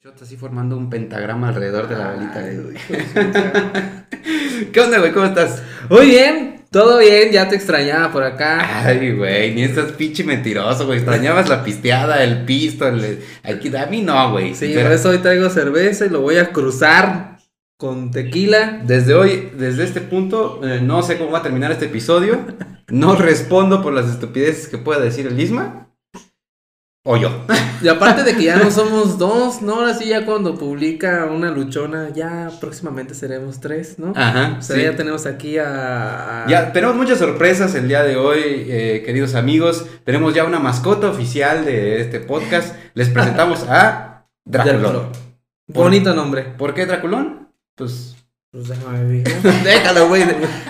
Yo así formando un pentagrama alrededor de la velita. ¿Qué onda, güey? ¿Cómo estás? Muy bien, todo bien, ya te extrañaba por acá. Ay, güey, ni estás pinche mentiroso, güey. Extrañabas la pisteada, el pisto, el... Aquí, a mí no, güey. Sí, por eso hoy traigo cerveza y lo voy a cruzar con tequila. Desde hoy, desde este punto, eh, no sé cómo va a terminar este episodio. No respondo por las estupideces que pueda decir el Isma. O yo. Y aparte de que ya no somos dos, ¿no? Ahora sí, ya cuando publica una luchona, ya próximamente seremos tres, ¿no? Ajá. O sea, sí. ya tenemos aquí a. a- Ya, tenemos muchas sorpresas el día de hoy, eh, queridos amigos. Tenemos ya una mascota oficial de este podcast. Les presentamos a Draculón. Draculón. Bonito nombre. ¿Por qué Draculón? Pues Pues déjame ver. déjalo, güey.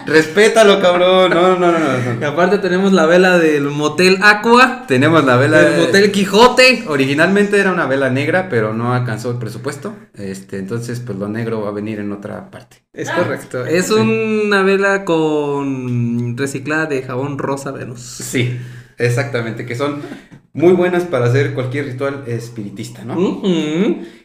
Respétalo, cabrón. No, no, no, no, aparte tenemos la vela del Motel Aqua, Tenemos la vela. del Motel Quijote. Originalmente era una vela negra, pero no alcanzó el presupuesto. Este, entonces, pues lo negro va a venir en otra parte. Es correcto. Es Sí. una vela con reciclada de jabón rosa Venus. Sí, exactamente. Que son muy buenas para hacer cualquier ritual espiritista, ¿no?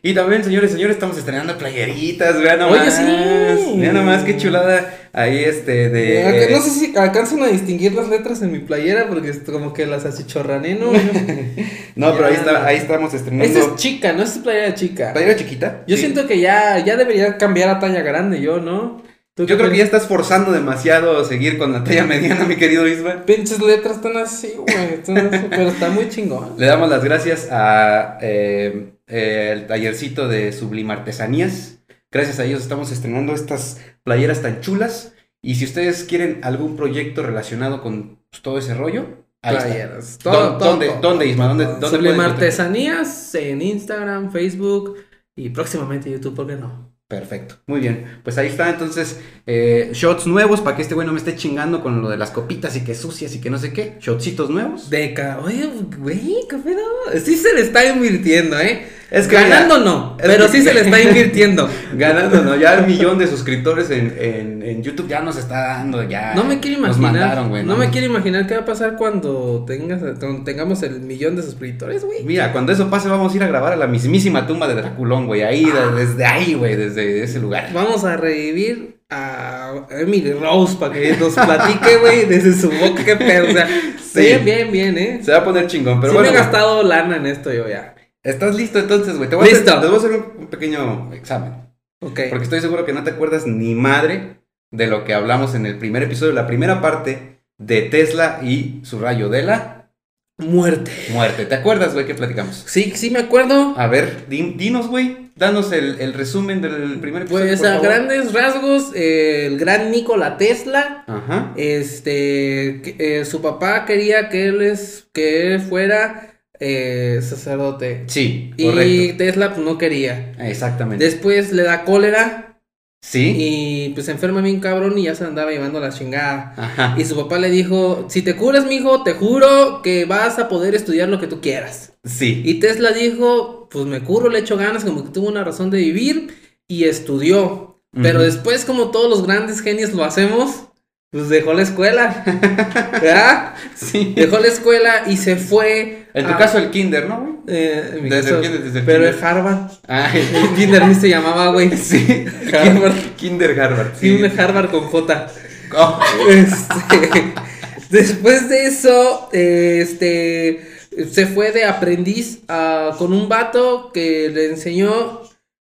Y también, señores, señores, estamos estrenando playeritas, vean nomás. Oye, sí. Vean nomás qué chulada ahí este de... Acá- No sé si alcanzan a distinguir las letras en mi playera porque es como que las achichorrané, ¿no? No, pero ahí está, ahí estamos estrenando. Esta es chica, no Esta es playera chica. ¿Playera chiquita? Yo Sí. siento que ya, ya debería cambiar a talla grande yo, ¿no? ¿Tú Yo creo que ya estás forzando demasiado a seguir con la talla mediana, mi querido Isma. Pinches letras están así, güey. pero está muy chingón. Le damos las gracias a eh, eh, el tallercito de Sublime Artesanías. Gracias a ellos estamos estrenando estas playeras tan chulas. Y si ustedes quieren algún proyecto relacionado con pues, todo ese rollo, ahí. Playeras. ¿Dó- dónde- dónde, Isma? ¿Dónde- dónde Sublime pueden encontrar? Artesanías en Instagram, Facebook y próximamente YouTube, ¿por qué no? Perfecto, muy bien. Pues ahí está, entonces, eh, shots nuevos para que este güey no me esté chingando con lo de las copitas y que sucias y que no sé qué. Shotsitos nuevos. Deca, oye, güey, qué pedo. Sí se le está invirtiendo, ¿eh? Es que Ganando mira, no, es pero que- sí se le está invirtiendo. Ganando, ¿no? Ya el millón de suscriptores en, en, en YouTube ya nos está dando, ya. No me quiero Nos imaginar. mandaron, güey. no me quiero imaginar qué va a pasar cuando tengas, cuando tengamos el millón de suscriptores, güey. Mira, cuando eso pase vamos a ir a grabar a la mismísima tumba de Draculón, güey. Ahí, Ah. de- desde ahí, güey, desde ese lugar. Vamos a revivir a Emily Rose para que nos platique, güey, desde su boca, qué pedo. O sea, Sí. bien, bien, bien, ¿eh? Se va a poner chingón, pero sí bueno. me he gastado lana en esto yo ya. ¿Estás listo entonces, güey? Te voy a hacer, Listo. te voy a hacer un, un pequeño examen. Ok. Porque estoy seguro que no te acuerdas ni madre de lo que hablamos en el primer episodio, la primera parte de Tesla y su rayo de la Muerte. muerte. ¿Te acuerdas, güey, que platicamos? Sí, sí me acuerdo. A ver, di- dinos, güey. Danos el, el resumen del primer episodio. Pues a grandes rasgos, eh, el gran Nikola Tesla, Ajá. este, eh, su papá quería que él, es, que él fuera eh, sacerdote. Sí, Y. Tesla pues no quería. Exactamente. Después le da cólera Sí. y pues se enferma bien cabrón y ya se andaba llevando la chingada. Ajá. Y su papá le dijo, si te curas, mijo, te juro que vas a poder estudiar lo que tú quieras. Sí. Y Tesla dijo, pues me curo, le echo ganas, como que tuvo una razón de vivir y estudió. Pero después, como todos los grandes genios lo hacemos, pues dejó la escuela. ¿Verdad? Sí. Dejó la escuela y se fue. En tu a- caso, el kinder, ¿no, güey? eh, en mi Desde caso, el kinder, desde el Pero kinder. es Harvard. Ay, El kinder se llamaba, güey. sí. Harvard. Kinder Harvard. Sí, un Harvard con J. Oh, Este, después de eso, este, se fue de aprendiz a- con un vato que le enseñó,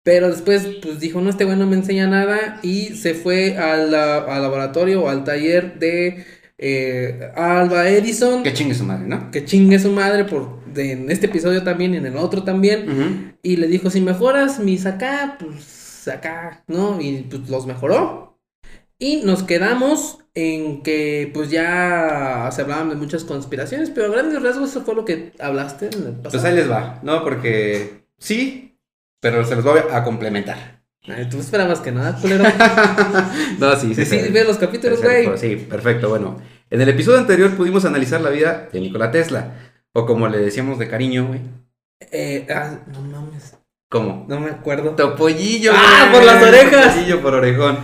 pero después pues dijo, no, este güey no me enseña nada y se fue al, al laboratorio o al taller de eh, Alba Edison, que chingue su madre, ¿no? que chingue su madre por, de- en este episodio también y en el otro también. Ujú. Y le dijo, si mejoras mis acá, pues acá, ¿no? Y pues los mejoró. Y nos quedamos en que pues ya se hablaban de muchas conspiraciones, pero a grandes rasgos eso fue lo que hablaste en el Pues pasado. ahí les va, ¿no? Porque sí, pero se los voy a complementar. Ay, Tú esperabas que nada, culero. no, sí, Sí, sí, sí. ve los capítulos, güey. Sí, perfecto. Bueno, en el episodio anterior pudimos analizar la vida de Nikola Tesla, o como le decíamos de cariño, güey. Eh, ah, no mames, ¿Cómo? no me acuerdo. Topollillo. ¡Ah, güey. por las orejas! Topollillo por orejón.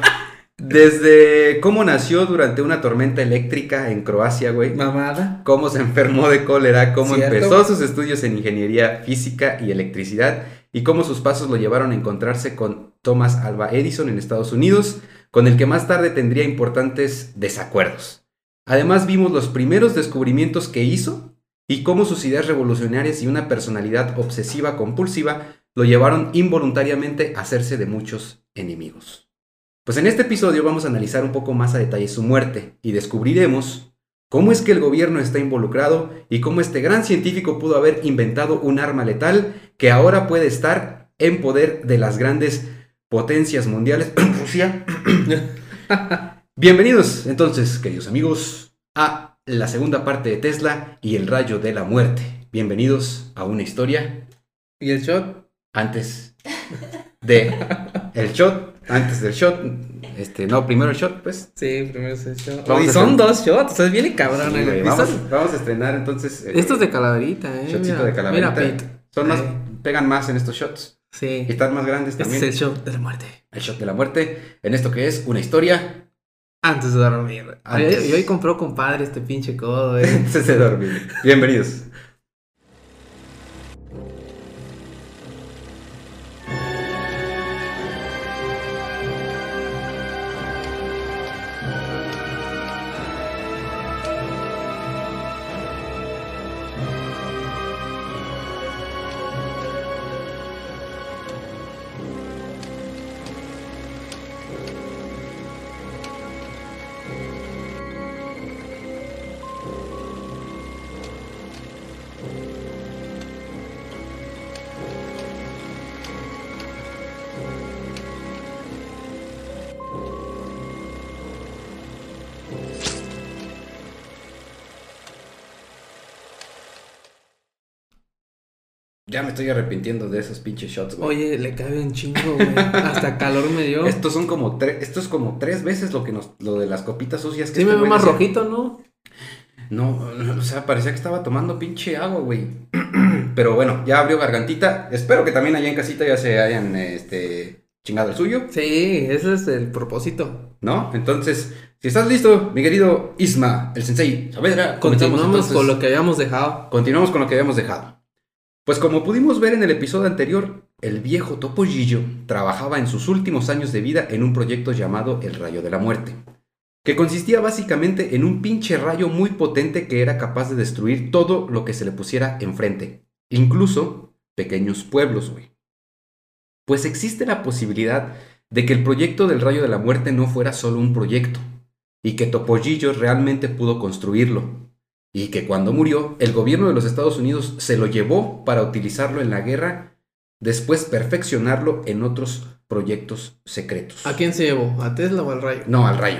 Desde cómo nació durante una tormenta eléctrica en Croacia, güey. Mamada. Cómo se enfermó de cólera, cómo Cierto. empezó sus estudios en ingeniería física y electricidad y cómo sus pasos lo llevaron a encontrarse con Thomas Alva Edison en Estados Unidos, con el que más tarde tendría importantes desacuerdos. Además vimos los primeros descubrimientos que hizo y cómo sus ideas revolucionarias y una personalidad obsesiva compulsiva lo llevaron involuntariamente a hacerse de muchos enemigos. Pues en este episodio vamos a analizar un poco más a detalle su muerte y descubriremos cómo es que el gobierno está involucrado y cómo este gran científico pudo haber inventado un arma letal que ahora puede estar en poder de las grandes potencias mundiales. Rusia. Bienvenidos entonces, queridos amigos, a la segunda parte de Tesla y el rayo de la muerte. Bienvenidos a una historia ¿Y el shot? antes de el shot, antes del shot. Este, no, primero el shot, pues. Sí, primero es el shot. Vamos y a son dos shots, o sea, viene cabrón. Sí, güey. güey, ¿Y vamos, vamos a estrenar entonces. eh, Estos de calaverita, eh. shotcito mira, de calaverita. Mira, Pete. Son más, Eh, pegan más en estos shots. Sí. Y están más grandes Este también. es el shot de la muerte. el shot de la muerte. En esto que es una historia Antes de dormir. Antes. Y hoy compró compadre este pinche codo, eh. antes de dormir. Bienvenidos. Ya me estoy arrepintiendo de esos pinches shots, güey. Oye, le cabe un chingo, güey. Hasta calor me dio. Estos son como tres, esto es como tres veces lo que nos, lo de las copitas sucias que Sí este me veo más decía. rojito, ¿no? No, o sea, parecía que estaba tomando pinche agua, güey. Pero bueno, ya abrió gargantita. Espero que también allá en casita ya se hayan, este, chingado el suyo, Sí, ese es el propósito. ¿no? Entonces, si estás listo, mi querido Isma, el sensei Saavedra, Continuamos entonces. con lo que habíamos dejado. Continuamos con lo que habíamos dejado. Pues como pudimos ver en el episodio anterior, el viejo Topollillo trabajaba en sus últimos años de vida en un proyecto llamado El Rayo de la Muerte, que consistía básicamente en un pinche rayo muy potente que era capaz de destruir todo lo que se le pusiera enfrente, incluso pequeños pueblos, güey. Pues existe la posibilidad de que el proyecto del Rayo de la Muerte no fuera solo un proyecto, y que Topollillo realmente pudo construirlo, y que cuando murió, el gobierno de los Estados Unidos se lo llevó para utilizarlo en la guerra, después perfeccionarlo en otros proyectos secretos. ¿A quién se llevó? ¿A Tesla o al rayo? No, al rayo.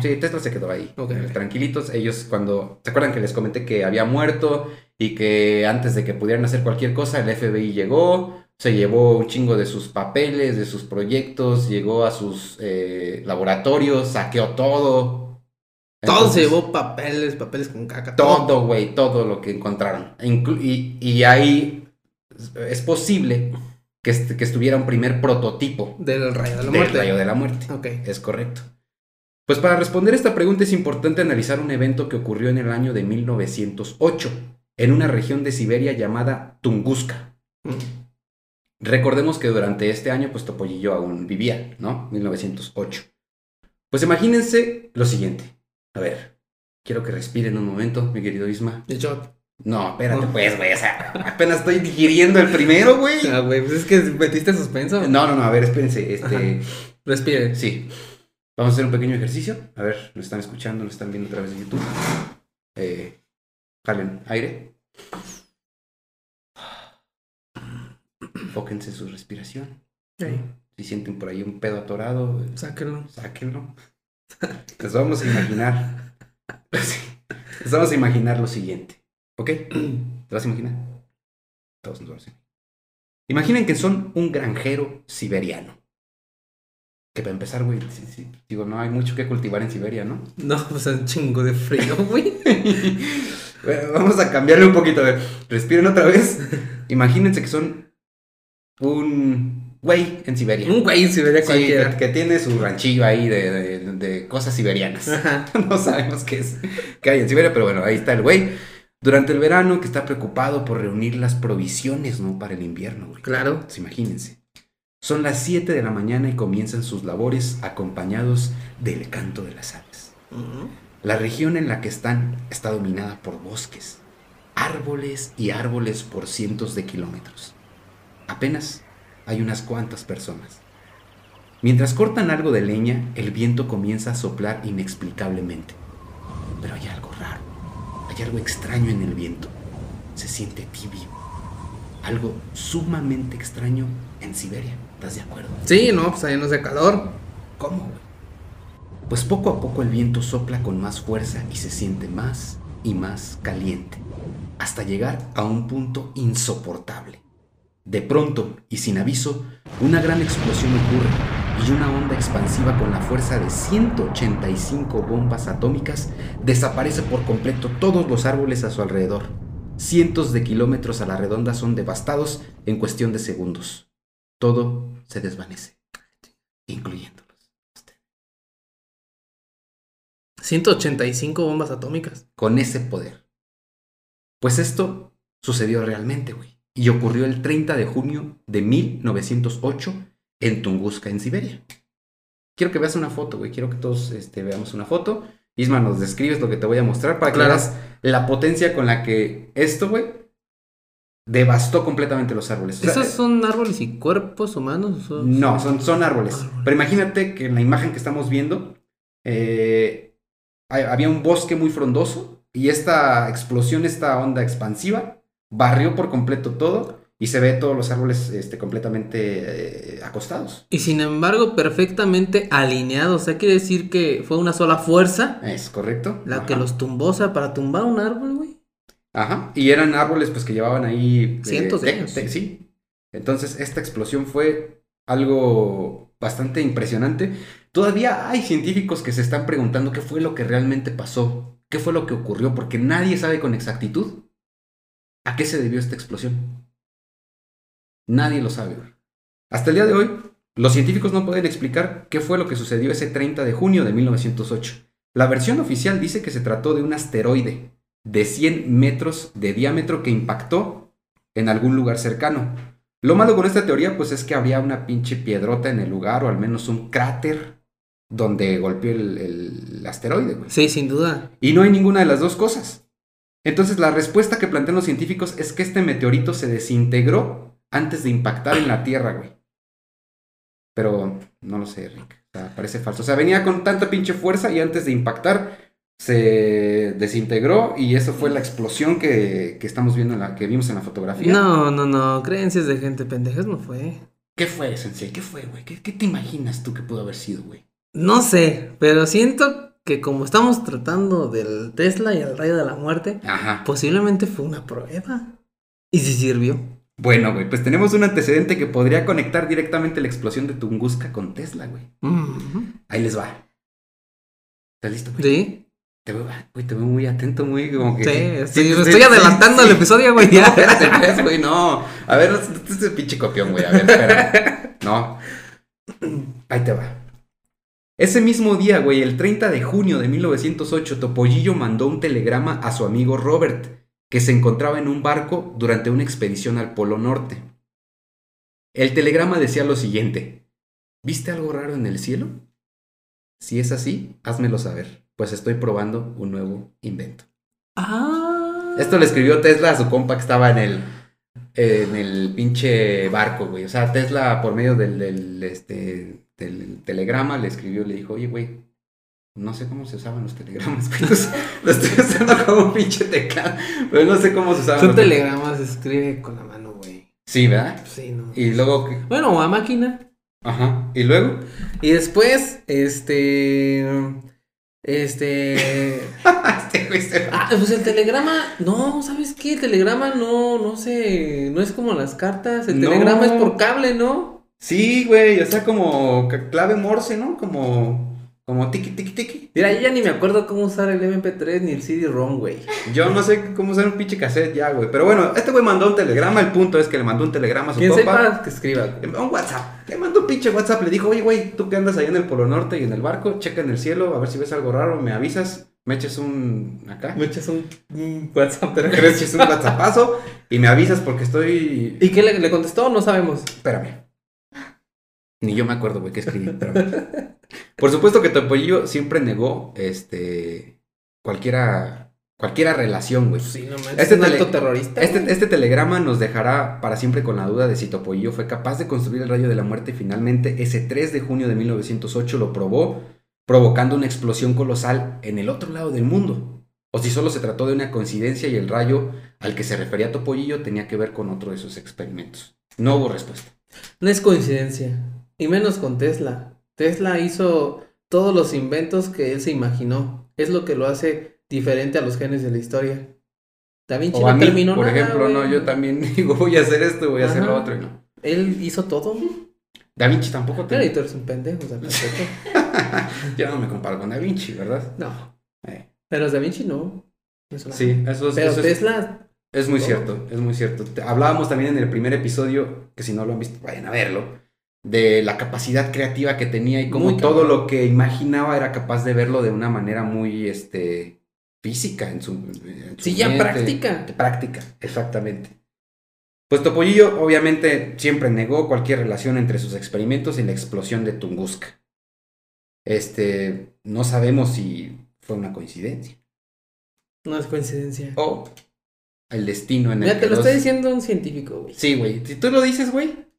Sí, Tesla se quedó ahí. Ok. Eh, Tranquilitos, ellos cuando... ¿Se acuerdan que les comenté que había muerto y que antes de que pudieran hacer cualquier cosa, el FBI llegó, se llevó un chingo de sus papeles, de sus proyectos, llegó a sus eh, laboratorios, saqueó todo. Todo se llevó papeles, papeles con caca. todo, güey, todo lo que encontraron. Inclu- y, y ahí es posible que, est- que estuviera un primer prototipo Del rayo de la del muerte. rayo de la muerte. Ok. Es correcto. Pues para responder esta pregunta es importante analizar un evento que ocurrió en el año de 1908, en una región de Siberia llamada Tunguska. Mm. Recordemos que durante este año, pues Topollillo aún vivía, ¿no? 1908. Pues imagínense lo siguiente. A ver, quiero que respiren un momento, mi querido Isma. El shot. No, espérate, No. pues, güey. O sea, apenas estoy digiriendo el primero, güey. Ah, güey, pues es que metiste suspenso. No, no, no, a ver, espérense. Este, Ajá. Respire. sí. Vamos a hacer un pequeño ejercicio. A ver, nos están escuchando, nos están viendo a través de YouTube. Eh, jalen aire. Enfóquense en su respiración. Ey, Si sienten por ahí un pedo atorado, sáquenlo. sáquenlo. Les vamos a imaginar. Les vamos a imaginar lo siguiente. ¿Ok? ¿Te vas a imaginar? Todos nos vamos a imaginar. Imaginen que son un granjero siberiano. Que para empezar, güey, sí, sí, digo, no hay mucho que cultivar en Siberia, ¿no? No, pues es un chingo de frío, güey. Bueno, vamos a cambiarle un poquito. A ver, respiren otra vez. Imagínense que son un güey en Siberia. Un güey si vería Sí, cualquiera. que, que tiene su ranchillo ahí de, de- de cosas siberianas. Ajá. no sabemos qué es, qué hay en Siberia, pero bueno, ahí está el güey. Durante el verano que está preocupado por reunir las provisiones, ¿no? Para el invierno, güey. Claro. Pues imagínense. Son las 7 de la mañana y comienzan sus labores acompañados del canto de las aves. La región en la que están está dominada por bosques, árboles y árboles por cientos de kilómetros. Apenas hay unas cuantas personas. Mientras cortan algo de leña, el viento comienza a soplar inexplicablemente. Pero hay algo raro, hay algo extraño en el viento. Se siente tibio. Algo sumamente extraño en Siberia. ¿Estás de acuerdo? Sí, no, pues ahí no hace calor. ¿Cómo? Pues poco a poco el viento sopla con más fuerza y se siente más y más caliente, hasta llegar a un punto insoportable. De pronto, y sin aviso, una gran explosión ocurre y una onda expansiva con la fuerza de 185 bombas atómicas desaparece por completo todos los árboles a su alrededor. Cientos de kilómetros a la redonda son devastados en cuestión de segundos. Todo se desvanece, incluyéndolos. 185 bombas atómicas. Con ese poder. Pues esto sucedió realmente, güey. Y ocurrió el 30 de junio de 1908 en Tunguska, en Siberia. Quiero que veas una foto, güey. Quiero que todos este, veamos una foto. Isma, nos describes lo que te voy a mostrar para que Claro. veas la potencia con la que esto, güey, devastó completamente los árboles. O sea, ¿Esos son árboles y cuerpos humanos? son- No, son, son árboles. Árboles. Pero imagínate que en la imagen que estamos viendo eh, había un bosque muy frondoso y esta explosión, esta onda expansiva, barrió por completo todo y se ve todos los árboles este, completamente eh, acostados. Y sin embargo, perfectamente alineados. O sea, quiere decir que fue una sola fuerza ¿Es correcto? la que los tumbó. O sea, para tumbar un árbol, güey. Ajá. Y eran árboles pues que llevaban ahí... eh, Cientos de años. sí. Entonces esta explosión fue algo bastante impresionante. Todavía hay científicos que se están preguntando qué fue lo que realmente pasó, qué fue lo que ocurrió, porque nadie sabe con exactitud a qué se debió esta explosión. Nadie lo sabe. Hasta el día de hoy, los científicos no pueden explicar qué fue lo que sucedió ese 30 de junio de 1908. La versión oficial dice que se trató de un asteroide de 100 metros de diámetro que impactó en algún lugar cercano. Lo malo con esta teoría, pues es que habría una pinche piedrota en el lugar, o al menos un cráter donde golpeó el, el asteroide, güey. Sí, sin duda. Y no hay ninguna de las dos cosas. Entonces la respuesta que plantean los científicos es que este meteorito se desintegró antes de impactar en la Tierra, güey. Pero no lo sé, Rick. O sea, parece falso. O sea, venía con tanta pinche fuerza y antes de impactar se desintegró y eso fue la explosión que, que estamos viendo, en la, que vimos en la fotografía. No, no, no. Creencias de gente pendejas no fue. ¿Qué fue, Sensei? ¿Qué fue, güey? ¿Qué, qué te imaginas tú que pudo haber sido, güey? No sé, pero siento que como estamos tratando del Tesla y el rayo de la muerte, Ajá. posiblemente fue una prueba. ¿Y si sirvió? Bueno, güey, pues tenemos un antecedente que podría conectar directamente la explosión de Tunguska con Tesla, güey. Ujú. Ahí les va. ¿Estás listo, güey? Sí, Te veo, ay, güey, te veo muy atento, muy como que... sí, estoy sí, adelantando sí. el episodio, güey. No, espérate, espérate, güey, no. A ver, este es el pinche copión, güey. A ver, espera. No. Ahí te va. Ese mismo día, güey, el 30 de junio de 1908, Topollillo mandó un telegrama a su amigo Robert, que se encontraba en un barco durante una expedición al Polo Norte. El telegrama decía lo siguiente. ¿Viste algo raro en el cielo? Si es así, házmelo saber, pues estoy probando un nuevo invento. Ah. Esto le escribió Tesla a su compa que estaba en el, en el pinche barco, güey. O sea, Tesla por medio del, del, este, del telegrama le escribió, le dijo, oye, güey, no sé cómo se usaban los telegramas, güey. Lo estoy usando como un pinche teclado, pero no sé cómo se usaban Son los telegramas, se escribe con la mano, güey. Sí, ¿verdad? Sí, no. Y luego, ¿qué? Bueno, a máquina. ajá, y luego, Y después, este. Este. Este. Ah, pues el telegrama. No, ¿sabes qué? El telegrama no, no sé. No es como las cartas. El No. telegrama es por cable, ¿no? Sí, güey, o sea, como clave morse, ¿no? Como, como tiki, tiki, tiki. Mira, yo ya ni me acuerdo cómo usar el MP3 ni el CD-ROM, güey. Yo no sé cómo usar un pinche cassette ya, güey. Pero bueno, este güey mandó un telegrama. El punto es que le mandó un telegrama a su compa. sepa que escriba. Un WhatsApp. Le mandó un pinche WhatsApp. Le dijo, oye, güey, tú que andas ahí en el Polo Norte y en el barco, checa en el cielo, a ver si ves algo raro, me avisas. me eches un acá. Me echas un, un WhatsApp. Me eches un WhatsAppazo y me avisas porque estoy. ¿Y qué le, le contestó? No sabemos. Espérame. Ni yo me acuerdo, güey, qué escribí. espérame. Por supuesto que Topollillo siempre negó este cualquiera cualquiera relación, güey. Sí, no. Este un tele- acto terrorista. Este, este telegrama nos dejará para siempre con la duda de si Topollillo fue capaz de construir el rayo de la muerte y finalmente ese 3 de junio de 1908 lo probó, provocando una explosión colosal en el otro lado del mundo. O si solo se trató de una coincidencia y el rayo al que se refería Topollillo tenía que ver con otro de sus experimentos. No hubo respuesta. No es coincidencia. Y menos con Tesla. Tesla hizo todos los inventos que él se imaginó. Es lo que lo hace diferente a los genes de la historia. Da Vinci no mí, terminó por nada, ejemplo, no, yo también digo, voy a hacer esto, voy a hacer lo otro y no. Él hizo todo. Da Vinci tampoco Claro, te... tú eres un pendejo, o sea, perfecto. Ya no me comparo con Da Vinci, ¿verdad? No. Eh, Pero Da Vinci no. Sí, eso, es- Pero eso Tesla. es muy todo. cierto, es muy cierto. Hablábamos también en el primer episodio, que si no lo han visto, vayan a verlo, de la capacidad creativa que tenía y Muy todo lo que imaginaba era capaz de verlo de una manera muy, este, física en su... en su Sí, ya mente. práctica. Práctica, exactamente. Pues Topollillo obviamente siempre negó cualquier relación entre sus experimentos y la explosión de Tunguska. Este, no sabemos si fue una coincidencia No es coincidencia. o el destino en el Ya que te lo está diciendo un científico, güey. Sí, güey, si tú lo dices, güey.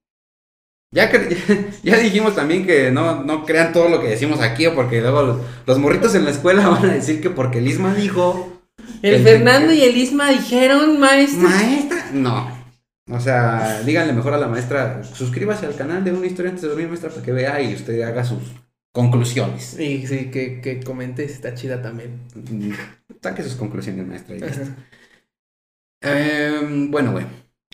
Ya, que- ya dijimos también que no, no crean todo lo que decimos aquí, porque luego los, los morritos en la escuela van a decir que porque Lisma dijo, El El- Fernando y el Isma dijeron, maestro. maestra, no. O sea, díganle mejor a la maestra, suscríbase al canal de una historia antes de dormir, maestra, para que vea y usted haga sus conclusiones. Sí, sí, que, que comentes, está chida también. Saque sus conclusiones, maestra. y. Ajá. Em, bueno, güey.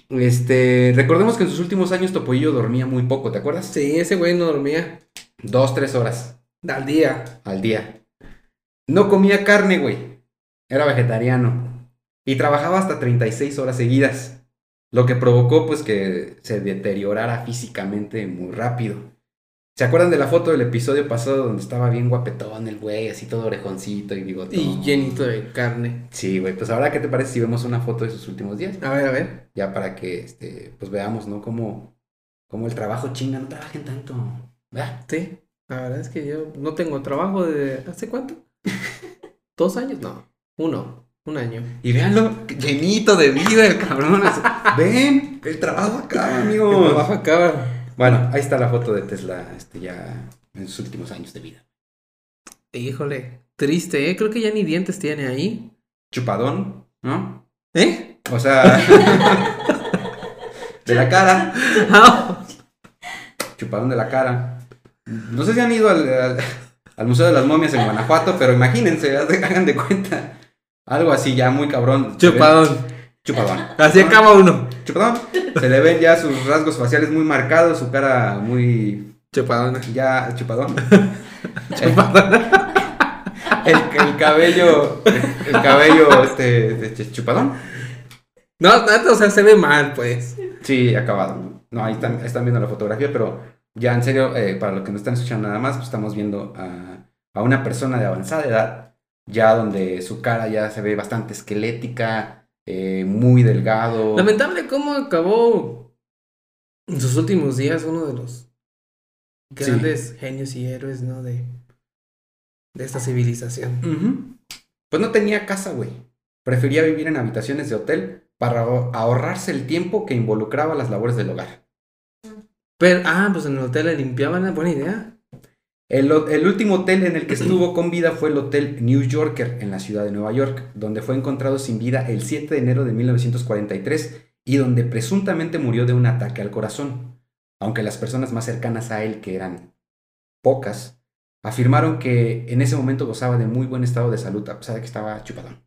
Este, recordemos que en sus últimos años Topollillo dormía muy poco, ¿te acuerdas? Sí, ese güey no dormía Dos, tres horas al día. al día. No comía carne, güey. Era vegetariano. Y trabajaba hasta 36 horas seguidas. Lo que provocó, pues, que se deteriorara físicamente muy rápido. ¿Se acuerdan de la foto del episodio pasado donde estaba bien guapetón el güey, así todo orejoncito y bigotón? Y llenito de carne. Sí, güey. Pues ahora, ¿qué te parece si vemos una foto de sus últimos días? A ver, a ver. Ya para que, este, pues veamos, ¿no? Cómo, cómo el trabajo chinga, no trabajen tanto. ¿Verdad? Sí. La verdad es que yo no tengo trabajo de. ¿Hace cuánto? ¿Dos años? No. Uno. Un año. Y véanlo, llenito de vida el cabrón. Ven, el trabajo acaba, El amigo. trabajo acaba. Bueno, ahí está la foto de Tesla, este, ya en sus últimos años de vida. Híjole. Triste, ¿eh? Creo que ya ni dientes tiene ahí. Chupadón, ¿no? ¿Eh? O sea, de la cara, Ah, chupadón de la cara. No sé si han ido al, al- al Museo de las Momias en Guanajuato, pero imagínense, hagan de cuenta. Algo así ya muy cabrón. Chupadón. Chupadón. Así acaba uno. Chupadón. Se le ven ya sus rasgos faciales muy marcados, su cara muy Chupadón. ya chupadón. El, el cabello, el cabello este, de ch- chupadón. No, neta, o sea, se ve mal, pues. Sí, acabado. No, ahí están, están viendo la fotografía, pero ya en serio, eh, para los que no están escuchando nada más, pues estamos viendo a, a una persona de avanzada edad, ya donde su cara ya se ve bastante esquelética, eh, muy delgado. Lamentable cómo acabó en sus últimos días uno de los grandes genios y héroes, ¿no? De, de esta civilización. Pues no tenía casa, güey. Prefería vivir en habitaciones de hotel para ahor- ahorrarse el tiempo que involucraba las labores del hogar. Pero, ah, pues en el hotel le limpiaban, buena idea. El, último hotel en el que estuvo con vida fue el Hotel New Yorker en la ciudad de Nueva York, donde fue encontrado sin vida el 7 de enero de 1943 y donde presuntamente murió de un ataque al corazón. Aunque las personas más cercanas a él, que eran pocas, afirmaron que en ese momento gozaba de muy buen estado de salud, a pesar de que estaba chupadón.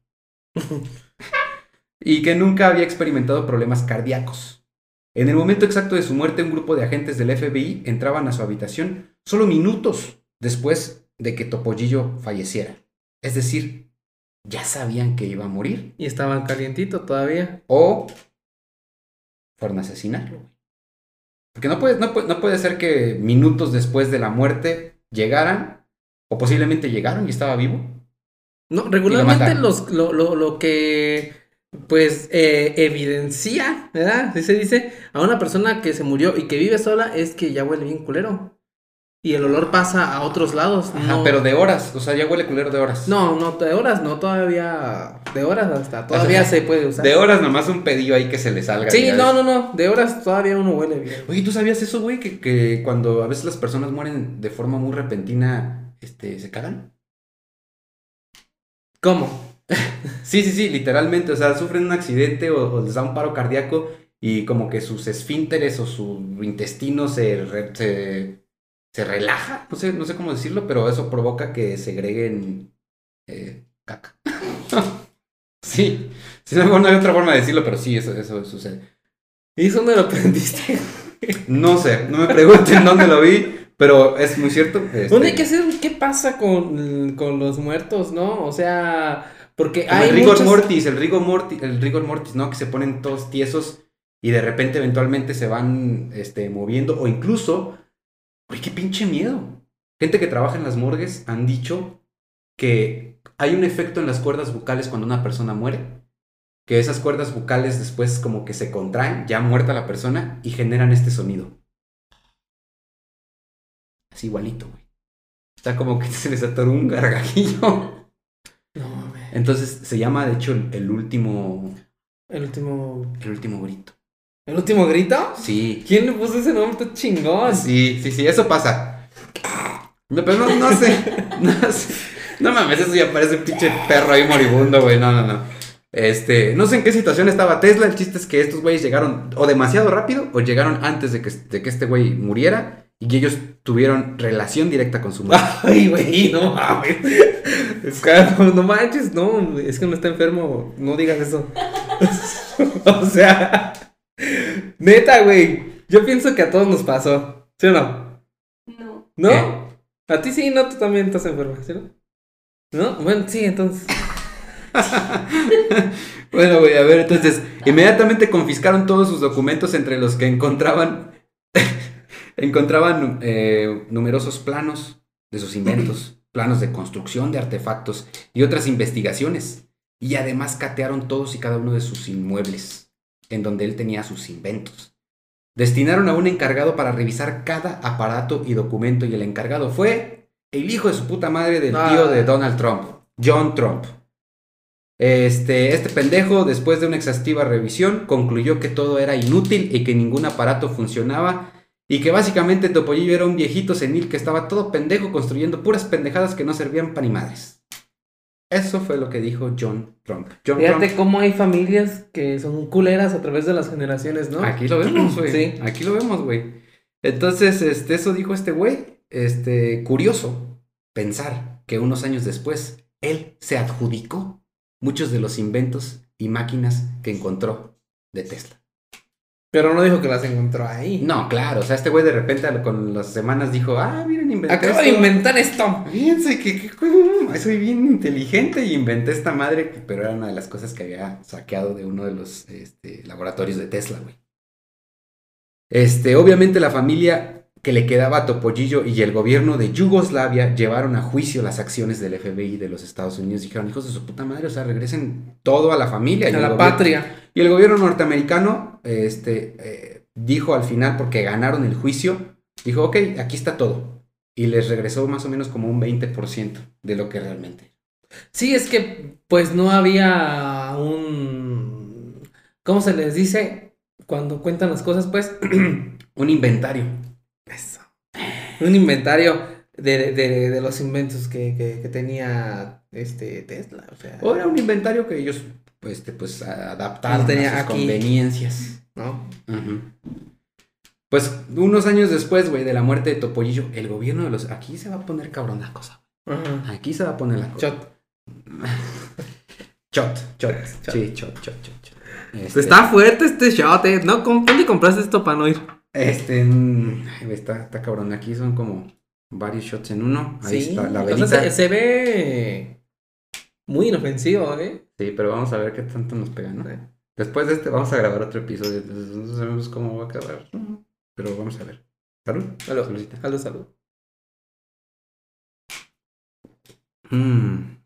y que nunca había experimentado problemas cardíacos. En el momento exacto de su muerte, un grupo de agentes del FBI entraban a su habitación solo minutos después de que Topollillo falleciera. Es decir, ya sabían que iba a morir Y estaban calientito todavía. o fueron a asesinarlo. Porque no puede, no, puede, no puede ser que minutos después de la muerte llegaran, o posiblemente llegaron y estaba vivo, No, regularmente mataron. los, lo, lo, lo que pues eh, evidencia, ¿verdad? Se dice, a una persona que se murió y que vive sola es que ya huele bien culero. Y el olor pasa a otros lados. Ajá, no, pero de horas, o sea, ya huele culero de horas. No, no, de horas no, todavía. De horas hasta, todavía se puede usar. De horas nomás un pedillo ahí que se le salga. Sí, no, no, no, de horas todavía uno huele bien. Oye, ¿tú sabías eso, güey? Que, que cuando a veces las personas mueren de forma muy repentina, este, se cagan. ¿Cómo? Sí, sí, sí, literalmente, o sea, sufren un accidente o, o les da un paro cardíaco y como que sus esfínteres o su intestino se, se relaja, no sé, no sé cómo decirlo, pero eso provoca que segreguen eh, caca. sí, sí, no, no hay otra forma de decirlo, pero sí, eso, eso sucede. ¿Y eso dónde lo aprendiste? No sé, no me pregunten dónde lo vi, pero es muy cierto. este, ¿Dónde hay que hacer? ¿Qué pasa con, con los muertos, no? O sea, porque Como hay el rigor muchas- mortis, el rigor mortis, el rigor mortis, ¿no? Que se ponen todos tiesos y de repente eventualmente se van este, moviendo o incluso, uy, qué pinche miedo. Gente que trabaja en las morgues han dicho que hay un efecto en las cuerdas bucales cuando una persona muere, que esas cuerdas bucales después como que se contraen, ya muerta la persona, y generan este sonido. Es igualito, güey. Está como que se les atoró un gargajillo. No, mames. Entonces se llama, de hecho, el, el último. El último. El último grito. ¿El último grito? Sí. ¿Quién le puso ese nombre tan chingón? Sí, sí, sí, eso pasa. No, pero no, no sé. No sé. No mames, eso ya parece un pinche perro ahí moribundo, güey. No, no, no. Este, no sé en qué situación estaba Tesla. El chiste es que estos güeyes llegaron o demasiado rápido o llegaron antes de que, de que este güey muriera y ellos tuvieron relación directa con su muerte. Ay, güey, no mames. Es que, no, no manches, no, es que no está enfermo, no digas eso. o sea, neta, güey. Yo pienso que a todos nos pasó, ¿sí o no? No. ¿No? A ti sí, no, tú también estás enfermo, ¿sí no? ¿No? Bueno, sí, entonces. Bueno, güey, a ver, entonces, inmediatamente confiscaron todos sus documentos entre los que encontraban, encontraban eh, numerosos planos de sus inventos, planos de construcción de artefactos y otras investigaciones. Y además catearon todos y cada uno de sus inmuebles, en donde él tenía sus inventos. Destinaron a un encargado para revisar cada aparato y documento y el encargado fue el hijo de su puta madre del tío Ah. de Donald Trump, John Trump. Este, este pendejo, después de una exhaustiva revisión, concluyó que todo era inútil y que ningún aparato funcionaba y que básicamente Topollillo era un viejito senil que estaba todo pendejo construyendo puras pendejadas que no servían para ni madres. Eso fue lo que dijo John Trump. John Fíjate Trump. cómo hay familias que son culeras a través de las generaciones, ¿no? Aquí lo vemos, güey. Sí. Aquí lo vemos, güey. Entonces, este, eso dijo este güey. Este, curioso pensar que unos años después él se adjudicó muchos de los inventos y máquinas que encontró de Tesla. Pero no dijo que las encontró ahí. No, claro, o sea, este güey de repente con las semanas dijo, ah, miren, inventé Acabo de inventar esto. Fíjense que, que- que- soy bien inteligente y inventé esta madre, pero era una de las cosas que había saqueado de uno de los este, laboratorios de Tesla, güey. Este, obviamente la familia que le quedaba a Topollillo y el gobierno de Yugoslavia llevaron a juicio las acciones del FBI de los Estados Unidos. Dijeron, hijos de su puta madre, o sea, regresen todo a la familia. Y A la patria. y el gobierno norteamericano este, eh, dijo al final, porque ganaron el juicio, dijo, ok, aquí está todo. Y les regresó más o menos como un 20% de lo que realmente. Sí, es que pues no había un... ¿Cómo se les dice? Cuando cuentan las cosas, pues... Un inventario. Un inventario de, de- de los inventos que, que- que tenía este Tesla. O sea, O era un inventario que ellos pues, este, pues adaptaron Los tenía a sus aquí. conveniencias. ¿no? Pues unos años después, güey, de la muerte de Topollillo, el gobierno de los... Aquí se va a poner cabrón la cosa. Aquí se va a poner la cosa. Shot. Chot, chot. Chot. Sí, chot, chot, chot. chot. Este- Está fuerte este shot, eh. No, ¿cómo- ¿dónde compraste esto para no ir? Este, está, está cabrón. Aquí son como varios shots en uno. Ahí Sí, está la o sea, velita. se, se ve muy inofensivo, ¿eh? Sí, pero vamos a ver qué tanto nos pega, ¿no? Sí. Después de este vamos a grabar otro episodio. Entonces no sabemos cómo va a acabar. Pero vamos a ver. Salud. Salud. Saludcita. Salud, salud. Mm.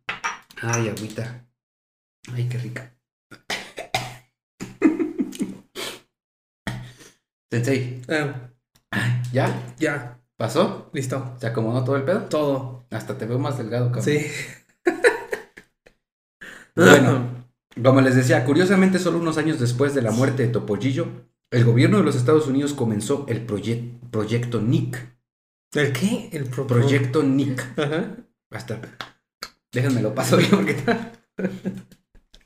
Ay, agüita. Ay, qué rica. Sensei, Ah, ¿ya? ya, ¿Pasó? listo. ¿Se acomodó todo el pedo? Todo. Hasta te veo más delgado, cabrón. Sí. Bueno, como les decía, curiosamente, solo unos años después de la muerte de Topollillo, el gobierno de los Estados Unidos comenzó el proye- proyecto NIC. ¿El qué? El pro- Proyecto NIC. Ajá. Hasta. Déjenme lo paso bien porque.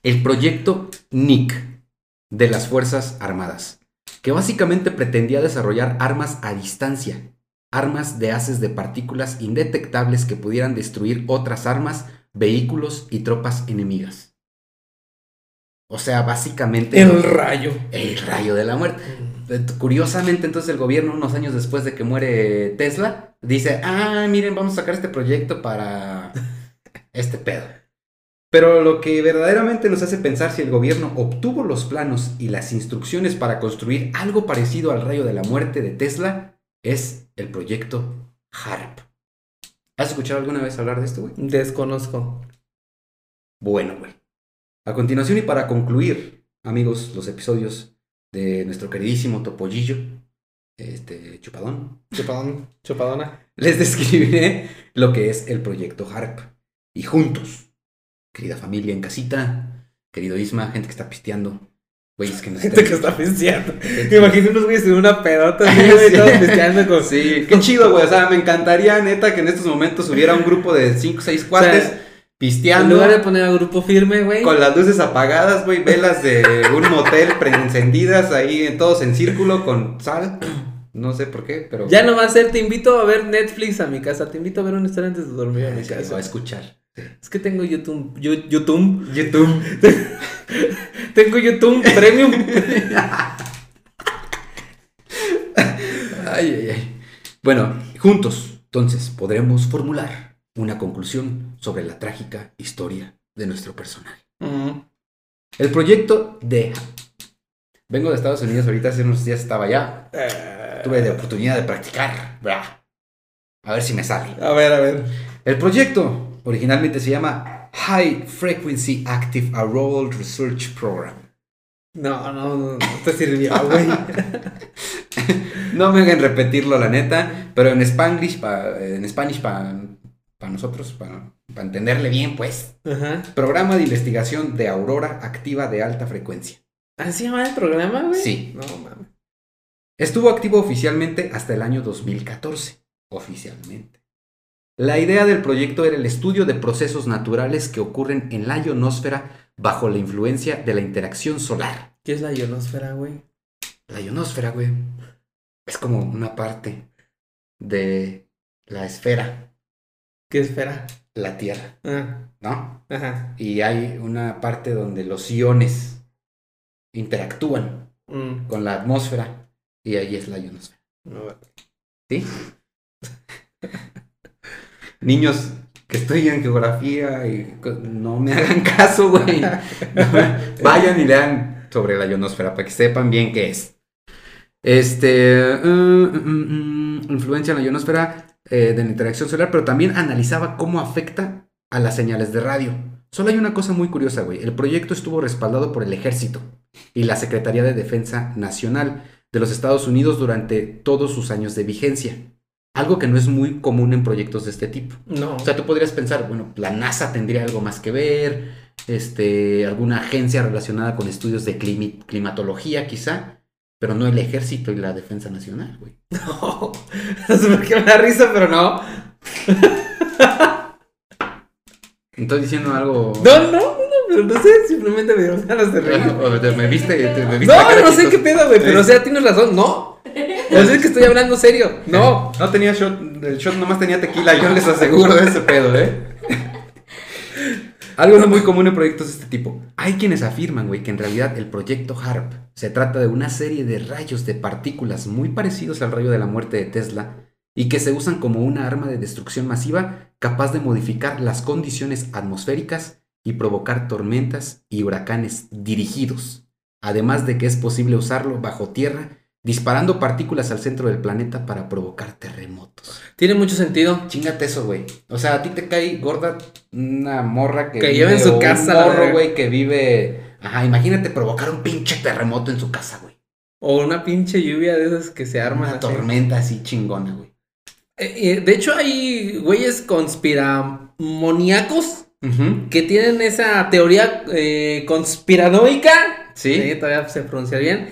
El proyecto NIC de las Fuerzas Armadas, que básicamente pretendía desarrollar armas a distancia, armas de haces de partículas indetectables que pudieran destruir otras armas, vehículos y tropas enemigas. O sea, básicamente El rayo. el rayo de la muerte. Eh, Curiosamente, entonces el gobierno, unos años después de que muere Tesla, dice, ah, miren, vamos a sacar este proyecto para este pedo. Pero lo que verdaderamente nos hace pensar si el gobierno obtuvo los planos y las instrucciones para construir algo parecido al rayo de la muerte de Tesla es el proyecto HARP. ¿Has escuchado alguna vez hablar de esto, güey? Desconozco. Bueno, güey. A continuación y para concluir, amigos, los episodios de nuestro queridísimo Topollillo, este chupadón, Chupadón. Chupadona. les describiré lo que es el proyecto HARP. Y juntos, querida familia en casita, querido Isma, gente que está pisteando, güeyes que nos Gente que está pisteando. Imagino unos güeyes en una pedota así, güey, Sí. todos pisteando con. Sí, qué chido, güey. O sea, me encantaría, neta, que en estos momentos hubiera un grupo de 5 o 6 cuates En pisteando. lugar de poner a grupo firme, güey. Con las luces apagadas, güey, velas de un motel preencendidas ahí en- todos en círculo con sal. No sé por qué, pero. Ya no va a ser, te invito a ver Netflix a mi casa. Te invito a ver un antes de dormir a mi va a casa. escuchar. Es que tengo YouTube. YouTube. YouTube. Tengo YouTube Premium. Ay, ay, ay. Bueno, juntos, entonces, podremos formular una conclusión sobre la trágica historia de nuestro personal. Mm. El proyecto de. Vengo de Estados Unidos, ahorita hace unos días estaba allá. Eh, Tuve la oportunidad de practicar. A ver si me sale. A ver, a ver. El proyecto originalmente se llama High Frequency Active Auroral Research Program. No, no, no, no te sirvió, güey. No me hagan repetirlo, la neta, pero en Spanglish, pa- en Spanish para nosotros, para entenderle bien, pues. Ajá. Programa de investigación de aurora activa de alta frecuencia. ¿Así se llama el programa, güey? Sí. No, mames. Estuvo activo oficialmente hasta el año 2014. Oficialmente. La idea del proyecto era el estudio de procesos naturales que ocurren en la ionosfera bajo la influencia de la interacción solar. ¿Qué es la ionosfera, güey? La ionosfera, güey, es como una parte de la esfera, ¿Qué espera? la Tierra, Ah, ¿no? ajá. Y hay una parte donde los iones interactúan Mm, con la atmósfera y ahí es la ionosfera. no. ¿Sí? Niños que estudian geografía y no me hagan caso, güey. Vayan y lean sobre la ionosfera para que sepan bien qué es. Este. mm, mm, mm, influencia en la ionosfera eh, de la interacción solar, pero también analizaba cómo afecta a las señales de radio. Solo hay una cosa muy curiosa, güey. El proyecto estuvo respaldado por el Ejército y la Secretaría de Defensa Nacional de los Estados Unidos durante todos sus años de vigencia. Algo que no es muy común en proyectos de este tipo. No. O sea, tú podrías pensar, bueno, la NASA tendría algo más que ver, este, alguna agencia relacionada con estudios de climi- climatología quizá, pero no el ejército y la defensa nacional, güey. No. Por qué me da risa, pero no. Estoy diciendo algo... No, no, no, pero no sé, simplemente me dieron ganas de reír. Me viste, te- me viste No, no sé qué pedo, güey, pero o sea, tienes razón, no. O sea, es que estoy hablando serio. No. No tenía shot, el shot nomás tenía tequila, yo les aseguro de ese pedo, ¿eh? Algo no muy común en proyectos de este tipo. Hay quienes afirman, güey, que en realidad el proyecto HARP se trata de una serie de rayos de partículas muy parecidos al rayo de la muerte de Tesla y que se usan como una arma de destrucción masiva capaz de modificar las condiciones atmosféricas y provocar tormentas y huracanes dirigidos. Además de que es posible usarlo bajo tierra disparando partículas al centro del planeta para provocar terremotos. Tiene mucho sentido. Chingate eso, güey. O sea, a ti te cae gorda una morra que, Que lleva en su casa, Un morro, güey, que vive. Ajá, imagínate provocar un pinche terremoto en su casa, güey. O una pinche lluvia de esas que se arman. Una así. tormenta así chingona, güey. Eh, eh, de hecho, hay güeyes conspiramoníacos que tienen esa teoría eh, conspiranoica. ¿Sí? todavía se pronuncia bien.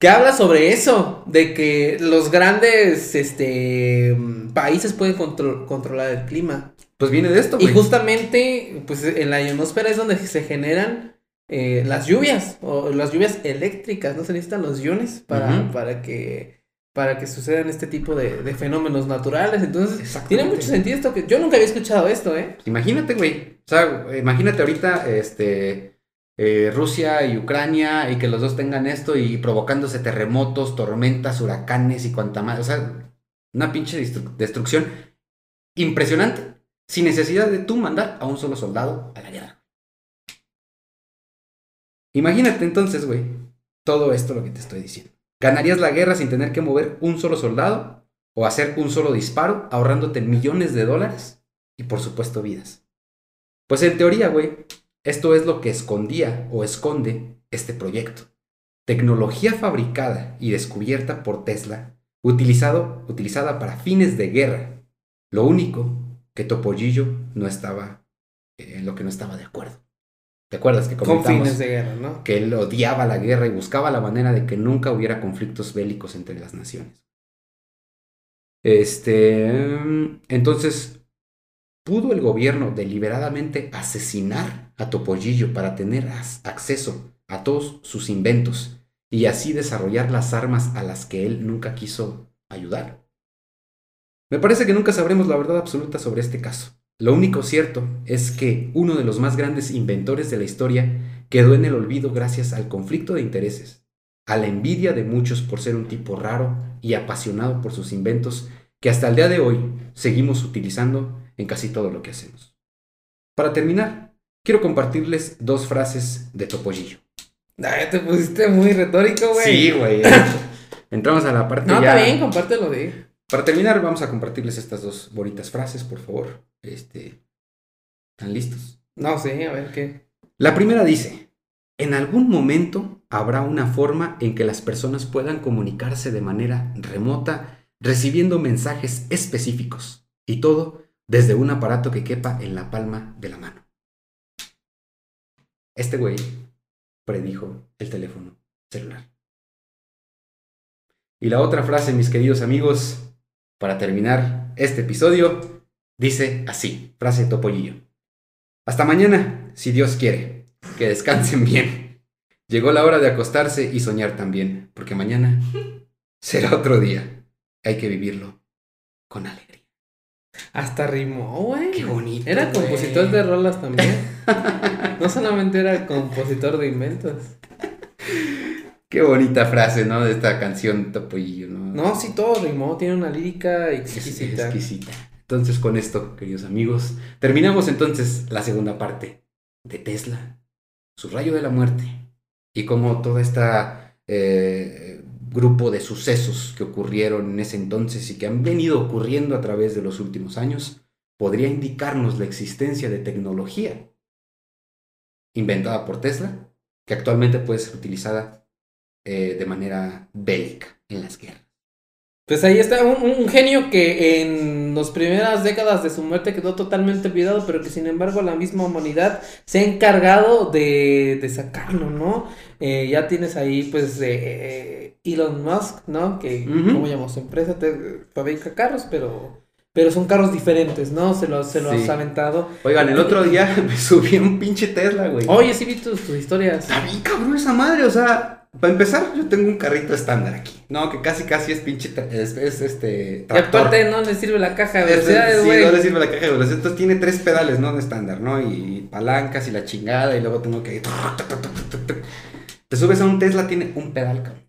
Que habla sobre eso, de que los grandes este, países pueden contro- controlar el clima. Pues viene de esto, Y güey. justamente, pues en la ionosfera es donde se generan eh, las lluvias, o las lluvias eléctricas, ¿no? Se necesitan los iones para, para que para que sucedan este tipo de, de fenómenos naturales. Entonces, tiene mucho sentido esto que yo nunca había escuchado esto, ¿eh? Imagínate, güey. O sea, imagínate ahorita, este, eh, Rusia y Ucrania y que los dos tengan esto y provocándose terremotos, tormentas, huracanes y cuanta más. O sea, una pinche destru- destrucción impresionante sin necesidad de tú mandar a un solo soldado a la guerra. Imagínate entonces, güey, todo esto lo que te estoy diciendo. ¿Ganarías la guerra sin tener que mover un solo soldado o hacer un solo disparo, ahorrándote millones de dólares y por supuesto vidas? Pues en teoría, güey, esto es lo que escondía o esconde este proyecto. Tecnología fabricada y descubierta por Tesla, utilizado, utilizada para fines de guerra. Lo único que Topollillo no estaba, eh, en lo que no estaba de acuerdo. ¿Te acuerdas que Con comentamos fines de guerra, ¿no? que él odiaba la guerra y buscaba la manera de que nunca hubiera conflictos bélicos entre las naciones? Este, mm, entonces, ¿pudo el gobierno deliberadamente asesinar a Topollillo para tener acceso a todos sus inventos y así desarrollar las armas a las que él nunca quiso ayudar? Me parece que nunca sabremos la verdad absoluta sobre este caso. Lo único cierto es que uno de los más grandes inventores de la historia quedó en el olvido gracias al conflicto de intereses, a la envidia de muchos por ser un tipo raro y apasionado por sus inventos que hasta el día de hoy seguimos utilizando en casi todo lo que hacemos. Para terminar, quiero compartirles dos frases de Topollillo. Ay, te pusiste muy retórico, güey. Sí, güey. Entramos a la parte No, ya... está bien, compártelo de. Para terminar, vamos a compartirles estas dos bonitas frases, por favor. Este, ¿Están listos? No sé, a ver qué. La primera dice, en algún momento habrá una forma en que las personas puedan comunicarse de manera remota, recibiendo mensajes específicos, y todo desde un aparato que quepa en la palma de la mano. Este güey predijo el teléfono celular. Y la otra frase, mis queridos amigos, para terminar este episodio, dice así, frase Topollillo. Hasta mañana, si Dios quiere. Que descansen bien. Llegó la hora de acostarse y soñar también, porque mañana será otro día. Hay que vivirlo con alegría. Hasta rimó, güey. Qué bonito. Era güey. compositor de rolas también. no solamente era compositor de inventos. Qué bonita frase, ¿no? De esta canción Topollillo, ¿no? No, sí, todo rimó. Tiene una lírica Es- exquisita. exquisita. Entonces, con esto, queridos amigos, terminamos entonces la segunda parte de Tesla, su rayo de la muerte, y cómo todo este grupo de sucesos que ocurrieron en ese entonces y que han venido ocurriendo a través de los últimos años, podría indicarnos la existencia de tecnología inventada por Tesla, que actualmente puede ser utilizada eh, de manera bélica en las guerras. Pues ahí está un, un genio que en las primeras décadas de su muerte quedó totalmente olvidado, pero que sin embargo la misma humanidad se ha encargado de, de sacarlo, ¿no? Eh, ya tienes ahí pues eh, Elon Musk, ¿no? Que. ¿cómo llama su empresa? Te, fabrica carros, pero, pero son carros diferentes, ¿no? Se los, se los Sí. aventado. Oigan, el otro día me subí a un pinche Tesla, güey. Oye, sí vi tus, tus historias. Está bien cabrón esa madre, o sea, para empezar, yo tengo un carrito estándar aquí. No, que casi casi es pinche, es, es, este, Y tractor. aparte no le sirve la caja de Es- velocidades, sí, güey. no le sirve la caja de velocidad. Entonces tiene tres pedales, ¿no? De estándar, ¿no? Y palancas y la chingada. Y luego tengo que. Te subes a un Tesla, tiene un pedal, cabrón.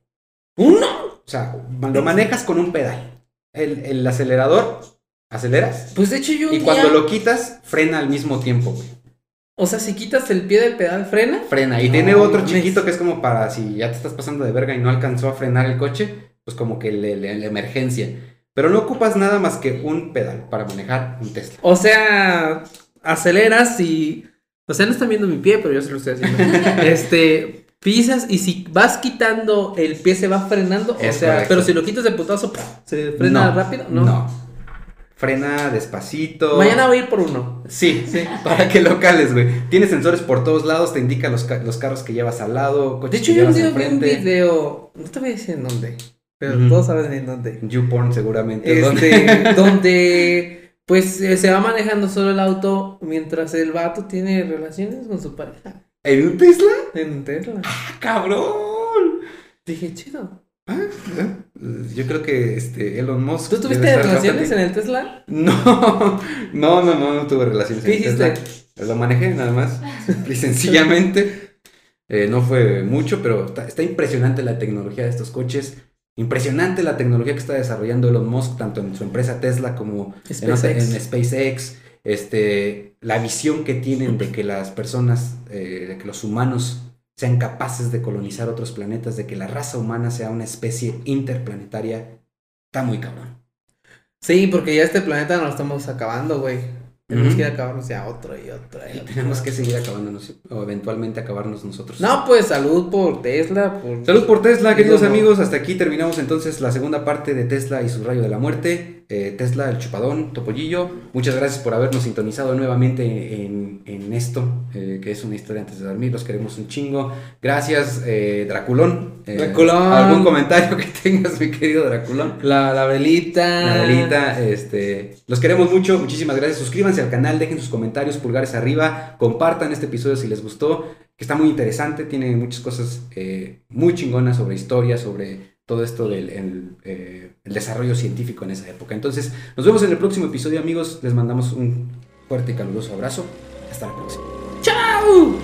¿Uno? O sea, lo manejas con un pedal. El, el acelerador, aceleras. Pues de hecho yo Y cuando lo quitas, frena al mismo tiempo, güey. O sea, si quitas el pie del pedal, frena. frena. Y No, tiene otro chiquito que es como para si ya te estás pasando de verga y no alcanzó a frenar el coche, pues como que le, le- la emergencia. Pero no ocupas nada más que un pedal para manejar un Tesla. O sea, aceleras y. O sea, no están viendo mi pie, pero yo se lo estoy haciendo. este. Pisas y si vas quitando el pie se va frenando. Es o sea, correcto. pero si lo quitas de putazo, ¿se frena No, rápido? No. No. Frena despacito. Mañana voy a ir por uno. Sí, sí, para que lo cales, güey. Tiene sensores por todos lados, te indica los, ca- los carros que llevas al lado, De coches hecho, que yo llevas vi un video. No te voy a decir en dónde. Pero todos saben en dónde. YouPorn seguramente. Este, donde pues eh, se va manejando solo el auto mientras el vato tiene relaciones con su pareja ¿En un Tesla? en un Tesla. ¡Ah, cabrón! Dije, chido. Ah, Yo creo que este Elon Musk. ¿Tú tuviste relaciones en el Tesla? No, no, no, no, no tuve relaciones ¿Qué en hiciste? Tesla. Lo manejé nada más. Y sencillamente. Eh, no fue mucho, pero está, está impresionante la tecnología de estos coches. Impresionante la tecnología que está desarrollando Elon Musk, tanto en su empresa Tesla como en, SpaceX. en SpaceX. Este, la visión que tienen de que las personas, eh, de que los humanos sean capaces de colonizar otros planetas, de que la raza humana sea una especie interplanetaria, está muy cabrón. Sí, porque ya este planeta nos lo estamos acabando, güey. Tenemos que ir a acabarnos ya otro y otro y Y otro. tenemos que seguir acabándonos, o eventualmente acabarnos nosotros. No, pues salud por Tesla, por... Salud por Tesla, queridos amigos. Hasta aquí terminamos entonces la segunda parte de Tesla y su rayo de la muerte. Eh, Tesla, el chupadón, Topollillo. Muchas gracias por habernos sintonizado nuevamente en, en esto, eh, que es una historia antes de dormir. Los queremos un chingo. Gracias, eh, Draculón. Draculón. ¿Algún comentario que tengas, mi querido Draculón? La, la velita. La velita, este, los queremos mucho, muchísimas gracias. Suscríbanse al canal, dejen sus comentarios, pulgares arriba, compartan este episodio si les gustó, que está muy interesante, tiene muchas cosas muy chingonas sobre historia, sobre todo esto del el, eh, desarrollo científico en esa época. Entonces, nos vemos en el próximo episodio, amigos. Les mandamos un fuerte y caluroso abrazo. Hasta la próxima. ¡Chao!